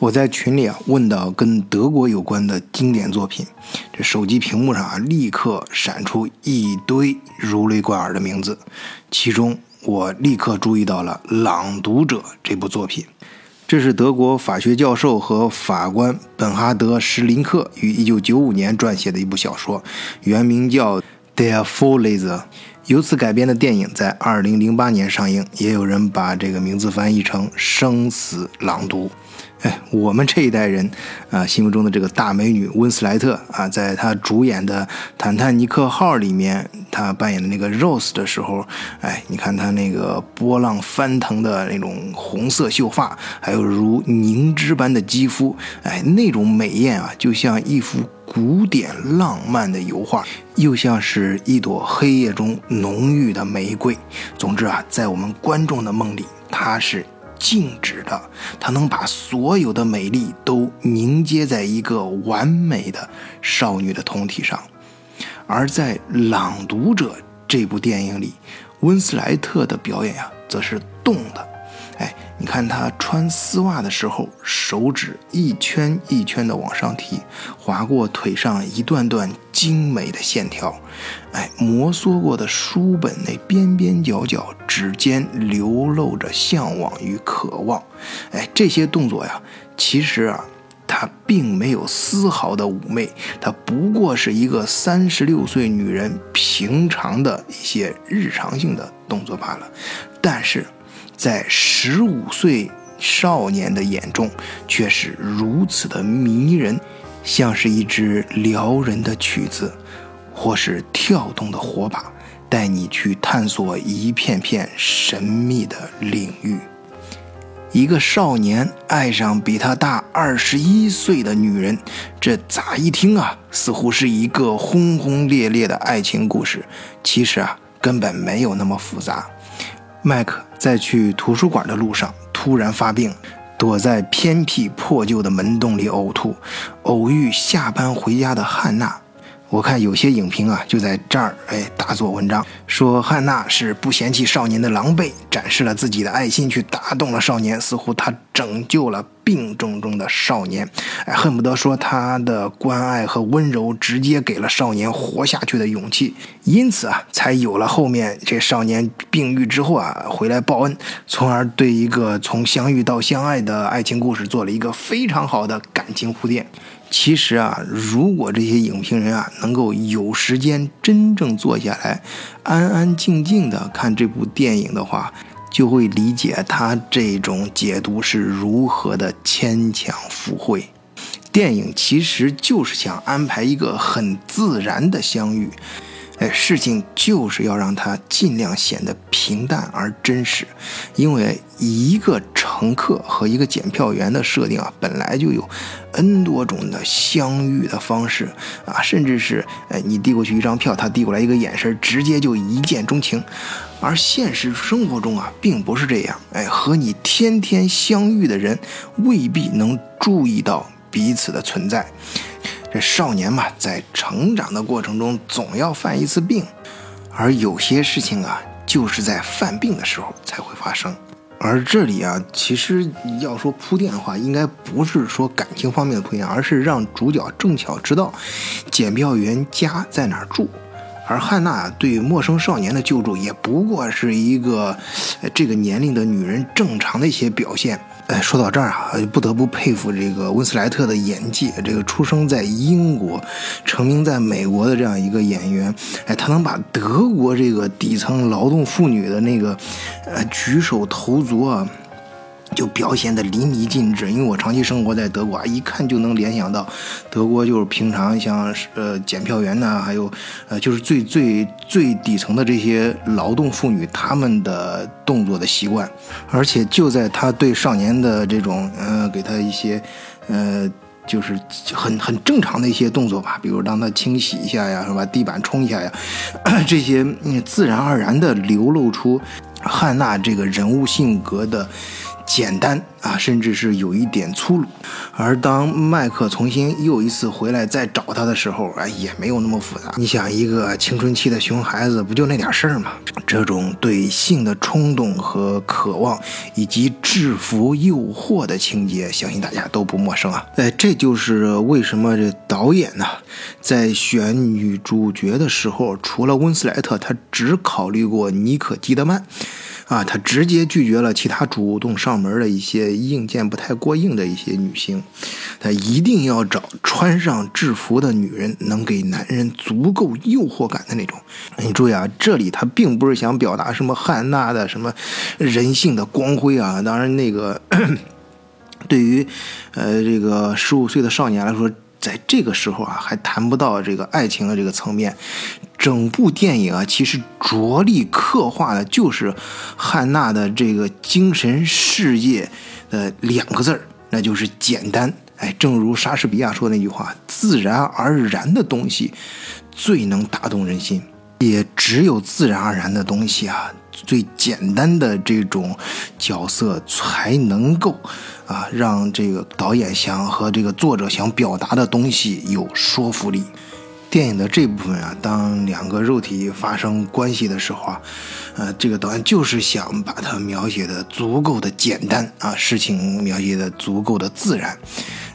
我在群里啊问到跟德国有关的经典作品，这手机屏幕上啊立刻闪出一堆如雷贯耳的名字，其中我立刻注意到了《朗读者》这部作品。这是德国法学教授和法官本哈德·施林克于1995年撰写的一部小说，原名叫《Der Vorleser》。由此改编的电影在2008年上映，也有人把这个名字翻译成《生死朗读》。哎，我们这一代人啊，心目中的这个大美女温斯莱特啊，在她主演的《坦坦尼克号》里面，她扮演的那个 Rose 的时候，哎，你看她那个波浪翻腾的那种红色秀发，还有如凝脂般的肌肤，哎，那种美艳啊，就像一幅古典浪漫的油画，又像是一朵黑夜中浓郁的玫瑰。总之啊，在我们观众的梦里，她是。静止的，它能把所有的美丽都凝结在一个完美的少女的通体上，而在《朗读者》这部电影里，温斯莱特的表演呀，则是动的。哎，你看她穿丝袜的时候，手指一圈一圈的往上提，划过腿上一段段精美的线条。哎，摩挲过的书本那边边角角，指尖流露着向往与渴望。哎，这些动作呀，其实啊，她并没有丝毫的妩媚，她不过是一个三十六岁女人平常的一些日常性的动作罢了。但是。在十五岁少年的眼中，却是如此的迷人，像是一支撩人的曲子，或是跳动的火把，带你去探索一片片神秘的领域。一个少年爱上比他大二十一岁的女人，这咋一听啊，似乎是一个轰轰烈烈的爱情故事。其实啊，根本没有那么复杂。麦克在去图书馆的路上突然发病，躲在偏僻破旧的门洞里呕吐，偶遇下班回家的汉娜。我看有些影评啊，就在这儿哎大做文章，说汉娜是不嫌弃少年的狼狈，展示了自己的爱心去打动了少年，似乎他拯救了病重中的少年，哎，恨不得说他的关爱和温柔直接给了少年活下去的勇气，因此啊，才有了后面这少年病愈之后啊回来报恩，从而对一个从相遇到相爱的爱情故事做了一个非常好的感情铺垫。其实啊，如果这些影评人啊能够有时间真正坐下来，安安静静的看这部电影的话，就会理解他这种解读是如何的牵强附会。电影其实就是想安排一个很自然的相遇。哎，事情就是要让它尽量显得平淡而真实，因为一个乘客和一个检票员的设定啊，本来就有 N 多种的相遇的方式啊，甚至是哎，你递过去一张票，他递过来一个眼神，直接就一见钟情。而现实生活中啊，并不是这样，哎，和你天天相遇的人未必能注意到彼此的存在。这少年嘛，在成长的过程中总要犯一次病，而有些事情啊，就是在犯病的时候才会发生。而这里啊，其实要说铺垫的话，应该不是说感情方面的铺垫，而是让主角正巧知道检票员家在哪儿住。而汉娜对陌生少年的救助，也不过是一个这个年龄的女人正常的一些表现。哎，说到这儿啊，不得不佩服这个温斯莱特的演技。这个出生在英国、成名在美国的这样一个演员，哎，他能把德国这个底层劳动妇女的那个，呃，举手投足啊。就表现的淋漓尽致，因为我长期生活在德国啊，一看就能联想到，德国就是平常像呃检票员呐，还有呃就是最最最底层的这些劳动妇女他们的动作的习惯，而且就在他对少年的这种呃给他一些呃就是很很正常的一些动作吧，比如让他清洗一下呀，是吧？地板冲一下呀，这些嗯自然而然的流露出汉娜这个人物性格的。简单啊，甚至是有一点粗鲁。而当麦克重新又一次回来再找他的时候，哎，也没有那么复杂。你想，一个青春期的熊孩子，不就那点事儿吗？这种对性的冲动和渴望，以及制服诱惑的情节，相信大家都不陌生啊。哎，这就是为什么这导演呢，在选女主角的时候，除了温斯莱特，他只考虑过妮可基德曼。啊，他直接拒绝了其他主动上门的一些硬件不太过硬的一些女星，他一定要找穿上制服的女人，能给男人足够诱惑感的那种。你注意啊，这里他并不是想表达什么汉娜的什么人性的光辉啊。当然，那个 对于呃这个十五岁的少年来说。在这个时候啊，还谈不到这个爱情的这个层面。整部电影啊，其实着力刻画的就是汉娜的这个精神世界的两个字儿，那就是简单。哎，正如莎士比亚说的那句话：“自然而然的东西最能打动人心。”也只有自然而然的东西啊，最简单的这种角色才能够啊，让这个导演想和这个作者想表达的东西有说服力。电影的这部分啊，当两个肉体发生关系的时候啊，呃，这个导演就是想把它描写的足够的简单啊，事情描写的足够的自然。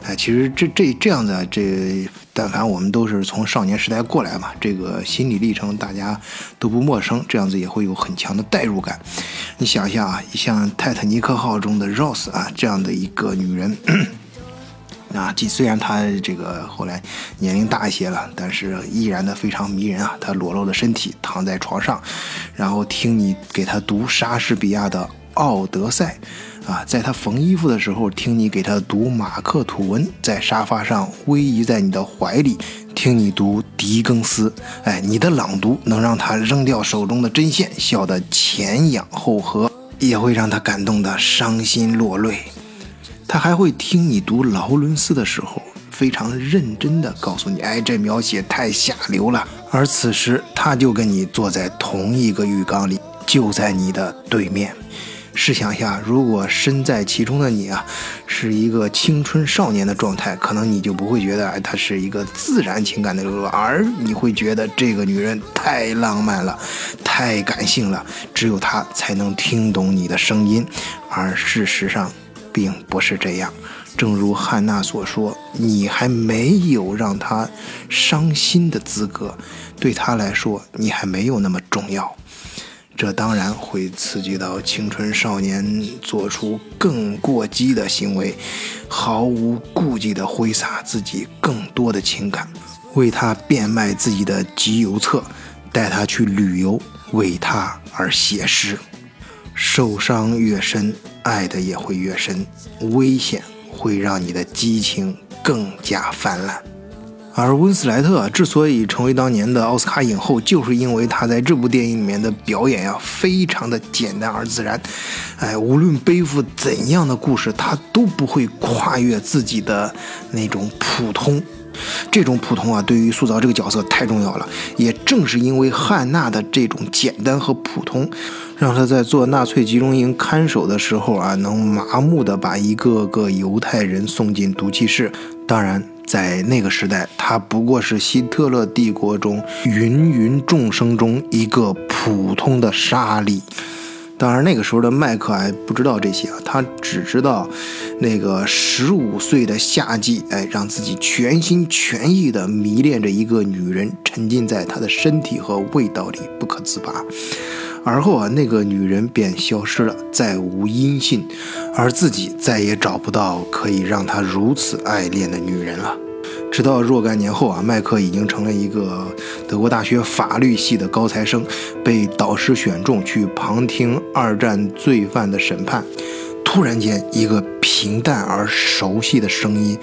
哎，其实这这这样子，这但凡我们都是从少年时代过来嘛，这个心理历程大家都不陌生，这样子也会有很强的代入感。你想一下啊，像泰坦尼克号中的 Rose 啊，这样的一个女人。啊，既虽然他这个后来年龄大一些了，但是依然的非常迷人啊。他裸露的身体躺在床上，然后听你给他读莎士比亚的《奥德赛》，啊，在他缝衣服的时候听你给他读马克吐温，在沙发上偎依在你的怀里听你读狄更斯。哎，你的朗读能让他扔掉手中的针线，笑得前仰后合，也会让他感动得伤心落泪。他还会听你读劳伦斯的时候，非常认真地告诉你：“哎，这描写太下流了。”而此时，他就跟你坐在同一个浴缸里，就在你的对面。试想一下，如果身在其中的你啊，是一个青春少年的状态，可能你就不会觉得，哎，他是一个自然情感的流露，而你会觉得这个女人太浪漫了，太感性了，只有她才能听懂你的声音。而事实上，并不是这样，正如汉娜所说，你还没有让他伤心的资格，对他来说，你还没有那么重要。这当然会刺激到青春少年做出更过激的行为，毫无顾忌地挥洒自己更多的情感，为他变卖自己的集邮册，带他去旅游，为他而写诗。受伤越深，爱的也会越深，危险会让你的激情更加泛滥。而温斯莱特之所以成为当年的奥斯卡影后，就是因为他在这部电影里面的表演呀，非常的简单而自然。哎，无论背负怎样的故事，他都不会跨越自己的那种普通。这种普通啊，对于塑造这个角色太重要了。也正是因为汉娜的这种简单和普通。让他在做纳粹集中营看守的时候啊，能麻木地把一个个犹太人送进毒气室。当然，在那个时代，他不过是希特勒帝国中芸芸众生中一个普通的沙粒。当然，那个时候的麦克还不知道这些啊，他只知道，那个十五岁的夏季，哎，让自己全心全意地迷恋着一个女人，沉浸在她的身体和味道里不可自拔。而后啊，那个女人便消失了，再无音信，而自己再也找不到可以让他如此爱恋的女人了。直到若干年后啊，麦克已经成了一个德国大学法律系的高材生，被导师选中去旁听二战罪犯的审判。突然间，一个平淡而熟悉的声音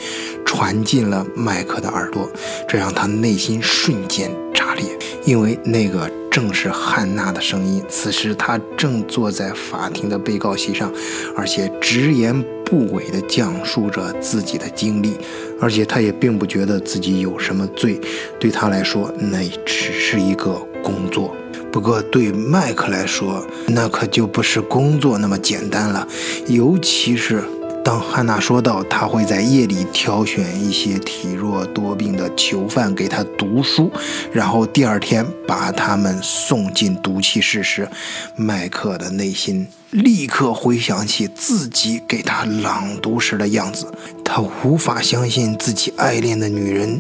传进了麦克的耳朵，这让他内心瞬间炸裂，因为那个。正是汉娜的声音。此时，她正坐在法庭的被告席上，而且直言不讳地讲述着自己的经历。而且，她也并不觉得自己有什么罪。对她来说，那只是一个工作。不过对麦克来说，那可就不是工作那么简单了，尤其是。当汉娜说到她会在夜里挑选一些体弱多病的囚犯给她读书，然后第二天把他们送进毒气室时，麦克的内心立刻回想起自己给他朗读时的样子。他无法相信自己爱恋的女人，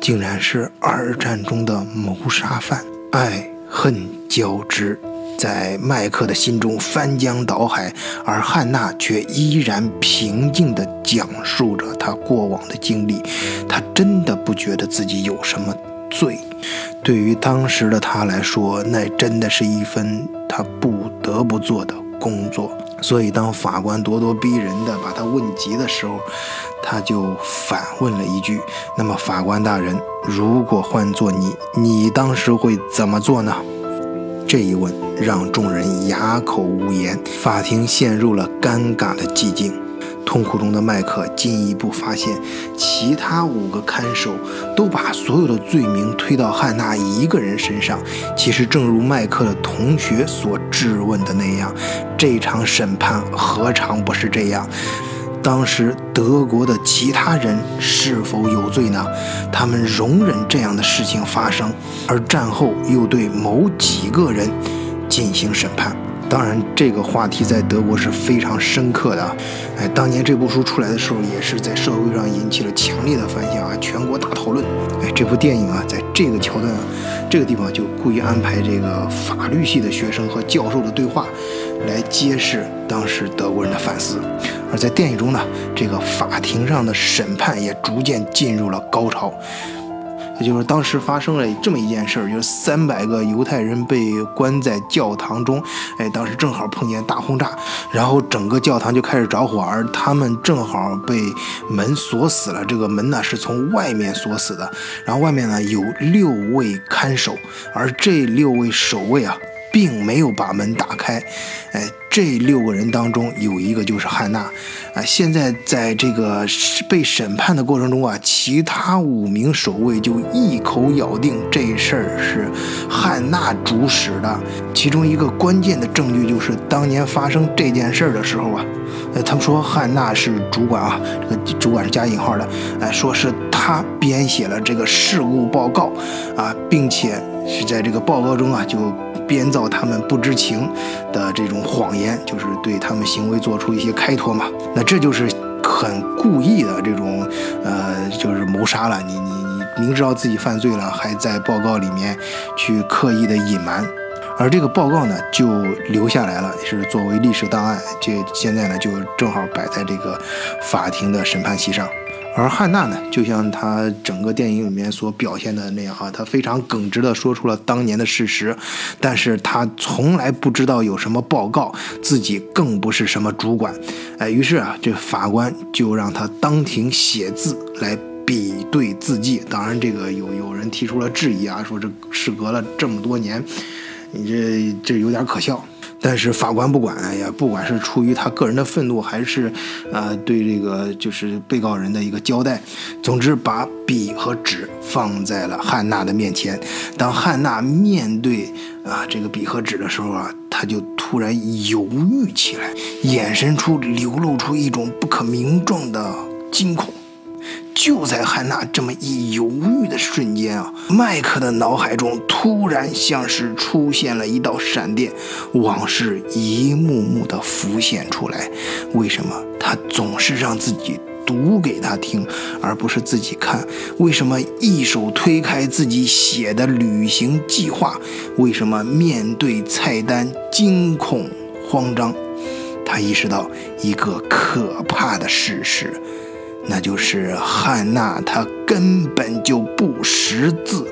竟然是二战中的谋杀犯，爱恨交织。在麦克的心中翻江倒海，而汉娜却依然平静地讲述着她过往的经历。她真的不觉得自己有什么罪。对于当时的她来说，那真的是一份她不得不做的工作。所以，当法官咄咄逼人地把她问及的时候，他就反问了一句：“那么，法官大人，如果换做你，你当时会怎么做呢？”这一问让众人哑口无言，法庭陷入了尴尬的寂静。痛苦中的麦克进一步发现，其他五个看守都把所有的罪名推到汉娜一个人身上。其实，正如麦克的同学所质问的那样，这场审判何尝不是这样？当时德国的其他人是否有罪呢？他们容忍这样的事情发生，而战后又对某几个人进行审判。当然，这个话题在德国是非常深刻的。哎，当年这部书出来的时候，也是在社会上引起了强烈的反响啊，全国大讨论。哎，这部电影啊，在这个桥段、这个地方就故意安排这个法律系的学生和教授的对话，来揭示当时德国人的反思。而在电影中呢，这个法庭上的审判也逐渐进入了高潮。也就是当时发生了这么一件事儿，就是三百个犹太人被关在教堂中，哎，当时正好碰见大轰炸，然后整个教堂就开始着火，而他们正好被门锁死了。这个门呢是从外面锁死的，然后外面呢有六位看守，而这六位守卫啊。并没有把门打开，哎，这六个人当中有一个就是汉娜，啊，现在在这个被审判的过程中啊，其他五名守卫就一口咬定这事儿是汉娜主使的。其中一个关键的证据就是当年发生这件事儿的时候啊，呃，他们说汉娜是主管啊，这个主管是加引号的，哎，说是他编写了这个事故报告啊，并且是在这个报告中啊就。编造他们不知情的这种谎言，就是对他们行为做出一些开脱嘛。那这就是很故意的这种，呃，就是谋杀了你。你你明知道自己犯罪了，还在报告里面去刻意的隐瞒。而这个报告呢，就留下来了，是作为历史档案。这现在呢，就正好摆在这个法庭的审判席上。而汉娜呢，就像她整个电影里面所表现的那样哈，她非常耿直地说出了当年的事实，但是她从来不知道有什么报告，自己更不是什么主管，哎，于是啊，这法官就让他当庭写字来比对字迹。当然，这个有有人提出了质疑啊，说这事隔了这么多年，你这这有点可笑。但是法官不管，哎呀，不管是出于他个人的愤怒，还是，呃，对这个就是被告人的一个交代，总之把笔和纸放在了汉娜的面前。当汉娜面对啊这个笔和纸的时候啊，他就突然犹豫起来，眼神处流露出一种不可名状的惊恐。就在汉娜这么一犹豫的瞬间啊，麦克的脑海中突然像是出现了一道闪电，往事一幕幕的浮现出来。为什么他总是让自己读给他听，而不是自己看？为什么一手推开自己写的旅行计划？为什么面对菜单惊恐慌张？他意识到一个可怕的事实。那就是汉娜，她根本就不识字，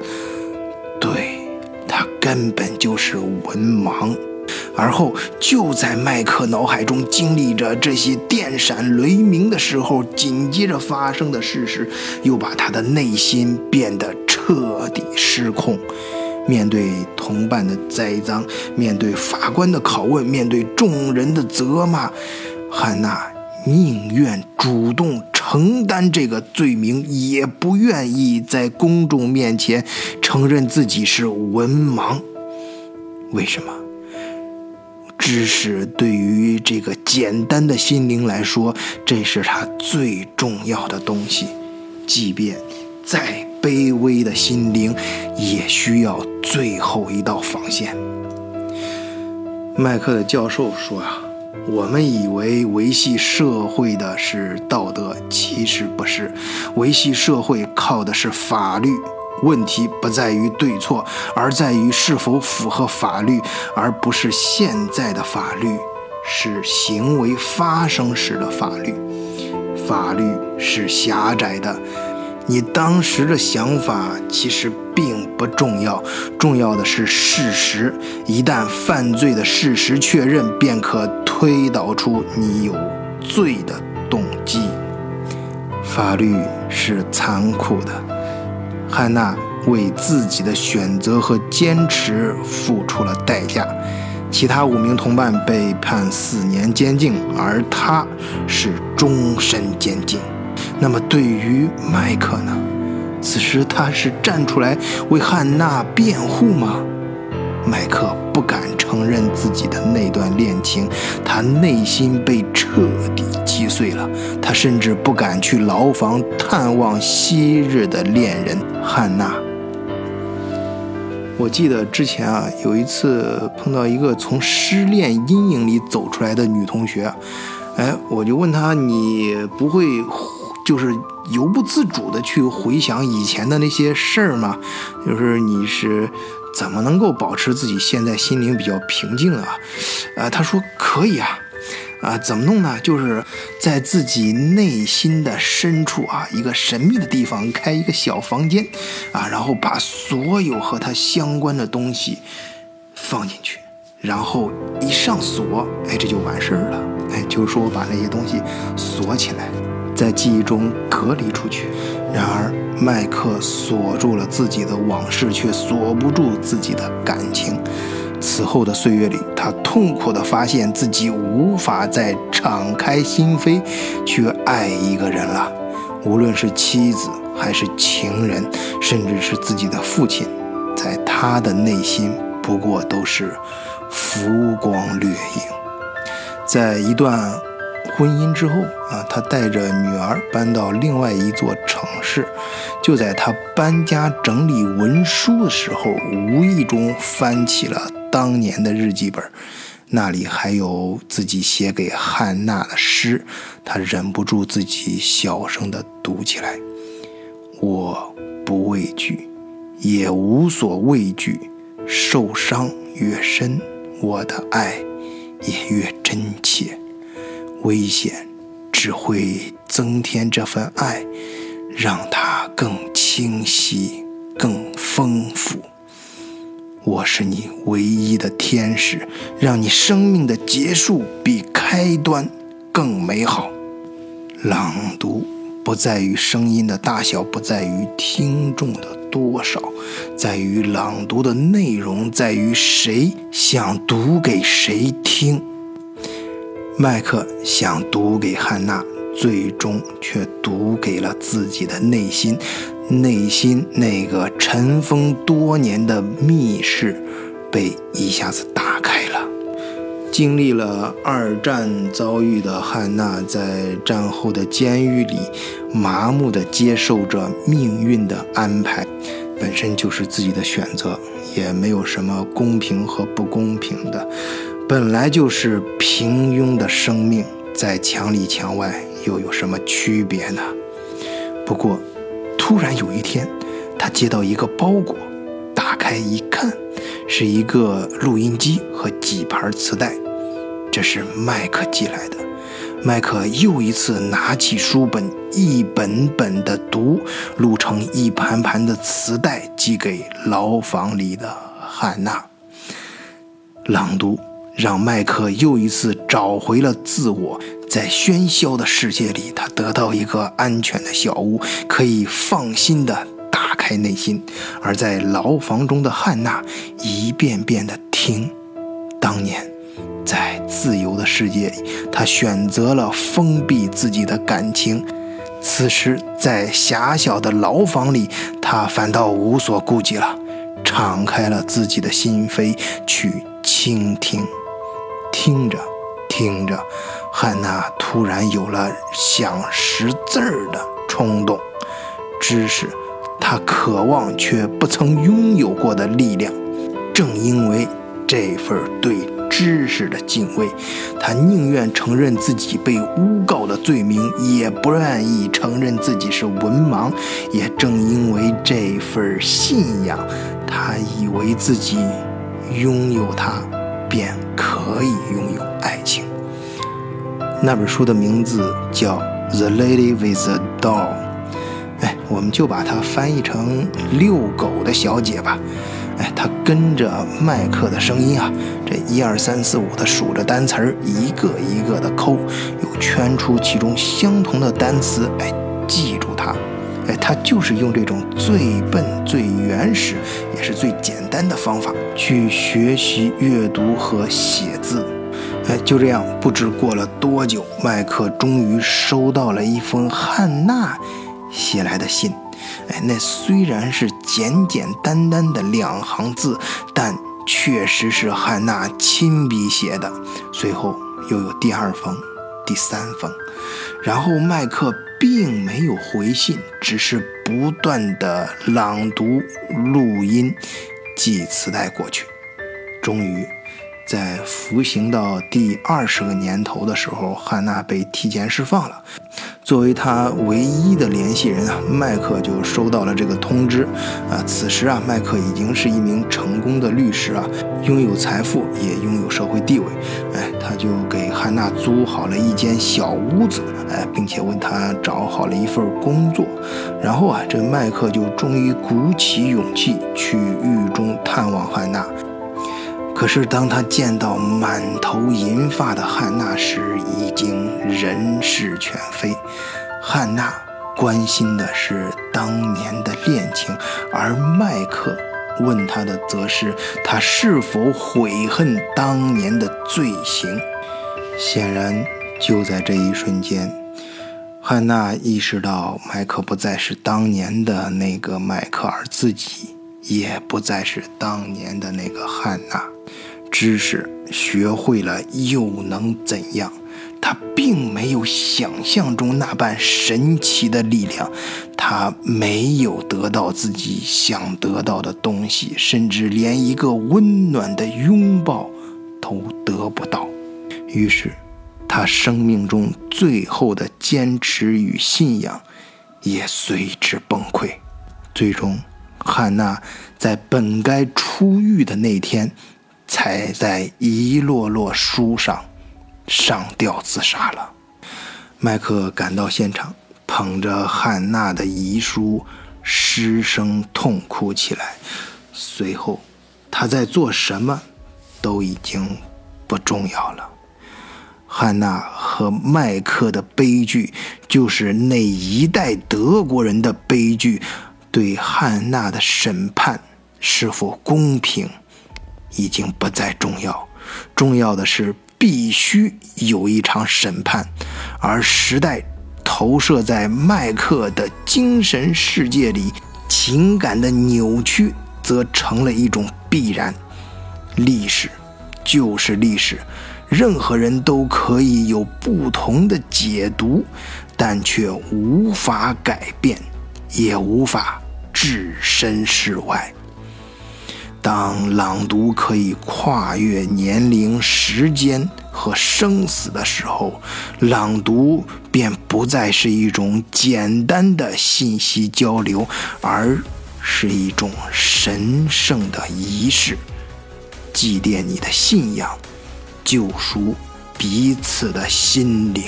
对，她根本就是文盲。而后，就在麦克脑海中经历着这些电闪雷鸣的时候，紧接着发生的事实又把他的内心变得彻底失控。面对同伴的栽赃，面对法官的拷问，面对众人的责骂，汉娜宁愿主动。承担这个罪名，也不愿意在公众面前承认自己是文盲。为什么？知识对于这个简单的心灵来说，这是他最重要的东西。即便再卑微的心灵，也需要最后一道防线。麦克的教授说啊，我们以为维系社会的是道德，其实不是，维系社会靠的是法律。问题不在于对错，而在于是否符合法律，而不是现在的法律，是行为发生时的法律。法律是狭窄的，你当时的想法其实并不重要，重要的是事实。一旦犯罪的事实确认，便可推导出你有罪的动机。法律是残酷的。汉娜为自己的选择和坚持付出了代价，其他五名同伴被判四年监禁，而他是终身监禁。那么对于麦克呢？此时他是站出来为汉娜辩护吗？麦克不敢承认自己的那段恋情，他内心被彻底击碎了。他甚至不敢去牢房探望昔日的恋人汉娜。我记得之前啊，有一次碰到一个从失恋阴影里走出来的女同学，哎，我就问她：“你不会就是由不自主的去回想以前的那些事儿吗？就是你是？”怎么能够保持自己现在心灵比较平静啊？啊，他说可以啊，啊，怎么弄呢？就是在自己内心的深处啊，一个神秘的地方开一个小房间，啊，然后把所有和他相关的东西放进去，然后一上锁，哎，这就完事儿了。哎，就是说我把那些东西锁起来，在记忆中隔离出去。然而。麦克锁住了自己的往事，却锁不住自己的感情。此后的岁月里，他痛苦地发现自己无法再敞开心扉去爱一个人了。无论是妻子，还是情人，甚至是自己的父亲，在他的内心不过都是浮光掠影。在一段。婚姻之后啊，他带着女儿搬到另外一座城市。就在他搬家整理文书的时候，无意中翻起了当年的日记本，那里还有自己写给汉娜的诗。他忍不住自己小声地读起来：“我不畏惧，也无所畏惧。受伤越深，我的爱也越真切。”危险只会增添这份爱，让它更清晰、更丰富。我是你唯一的天使，让你生命的结束比开端更美好。朗读不在于声音的大小，不在于听众的多少，在于朗读的内容，在于谁想读给谁听。麦克想读给汉娜，最终却读给了自己的内心。内心那个尘封多年的密室，被一下子打开了。经历了二战遭遇的汉娜，在战后的监狱里，麻木地接受着命运的安排，本身就是自己的选择，也没有什么公平和不公平的。本来就是平庸的生命，在墙里墙外又有什么区别呢？不过，突然有一天，他接到一个包裹，打开一看，是一个录音机和几盘磁带，这是麦克寄来的。麦克又一次拿起书本，一本本的读，录成一盘盘的磁带，寄给牢房里的汉娜。朗读。让麦克又一次找回了自我，在喧嚣的世界里，他得到一个安全的小屋，可以放心的打开内心；而在牢房中的汉娜，一遍遍的听。当年，在自由的世界里，他选择了封闭自己的感情；此时，在狭小的牢房里，他反倒无所顾忌了。敞开了自己的心扉去倾听。听着，听着，汉娜突然有了想识字儿的冲动。知识，她渴望却不曾拥有过的力量。正因为这份对知识的敬畏，他宁愿承认自己被诬告的罪名，也不愿意承认自己是文盲。也正因为这份信仰，他以为自己拥有它，便可以拥有爱情。那本书的名字叫《The Lady with the Doll》，哎，我们就把它翻译成“遛狗的小姐”吧。哎，她跟着麦克的声音啊，这一二三四五的数着单词儿，一个一个的抠，又圈出其中相同的单词，哎，哎，他就是用这种最笨、最原始，也是最简单的方法去学习阅读和写字。哎，就这样，不知过了多久，麦克终于收到了一封汉娜写来的信。哎，那虽然是简简单单的两行字，但确实是汉娜亲笔写的。随后又有第二封、第三封，然后麦克并没有回信，只是不断的朗读、录音、寄磁带过去。终于，在服刑到第二十个年头的时候，汉娜被提前释放了。作为他唯一的联系人啊，麦克就收到了这个通知。啊，此时啊，麦克已经是一名成功的律师啊，拥有财富，也拥有社会地位。哎，他就给汉娜租好了一间小屋子，哎，并且为他找好了一份工作。然后啊，这麦克就终于鼓起勇气去狱中探望汉娜。可是，当他见到满头银发的汉娜时，已经人事全非。汉娜关心的是当年的恋情，而麦克问他的则是他是否悔恨当年的罪行。显然，就在这一瞬间，汉娜意识到麦克不再是当年的那个麦克，而自己也不再是当年的那个汉娜。知识学会了又能怎样？他并没有想象中那般神奇的力量，他没有得到自己想得到的东西，甚至连一个温暖的拥抱都得不到。于是，他生命中最后的坚持与信仰也随之崩溃。最终，汉娜在本该出狱的那天。踩在一摞摞书上，上吊自杀了。麦克赶到现场，捧着汉娜的遗书，失声痛哭起来。随后，他在做什么，都已经不重要了。汉娜和麦克的悲剧，就是那一代德国人的悲剧。对汉娜的审判是否公平？已经不再重要，重要的是必须有一场审判，而时代投射在麦克的精神世界里，情感的扭曲则成了一种必然。历史就是历史，任何人都可以有不同的解读，但却无法改变，也无法置身事外。当朗读可以跨越年龄、时间和生死的时候，朗读便不再是一种简单的信息交流，而是一种神圣的仪式，祭奠你的信仰，救赎彼此的心灵。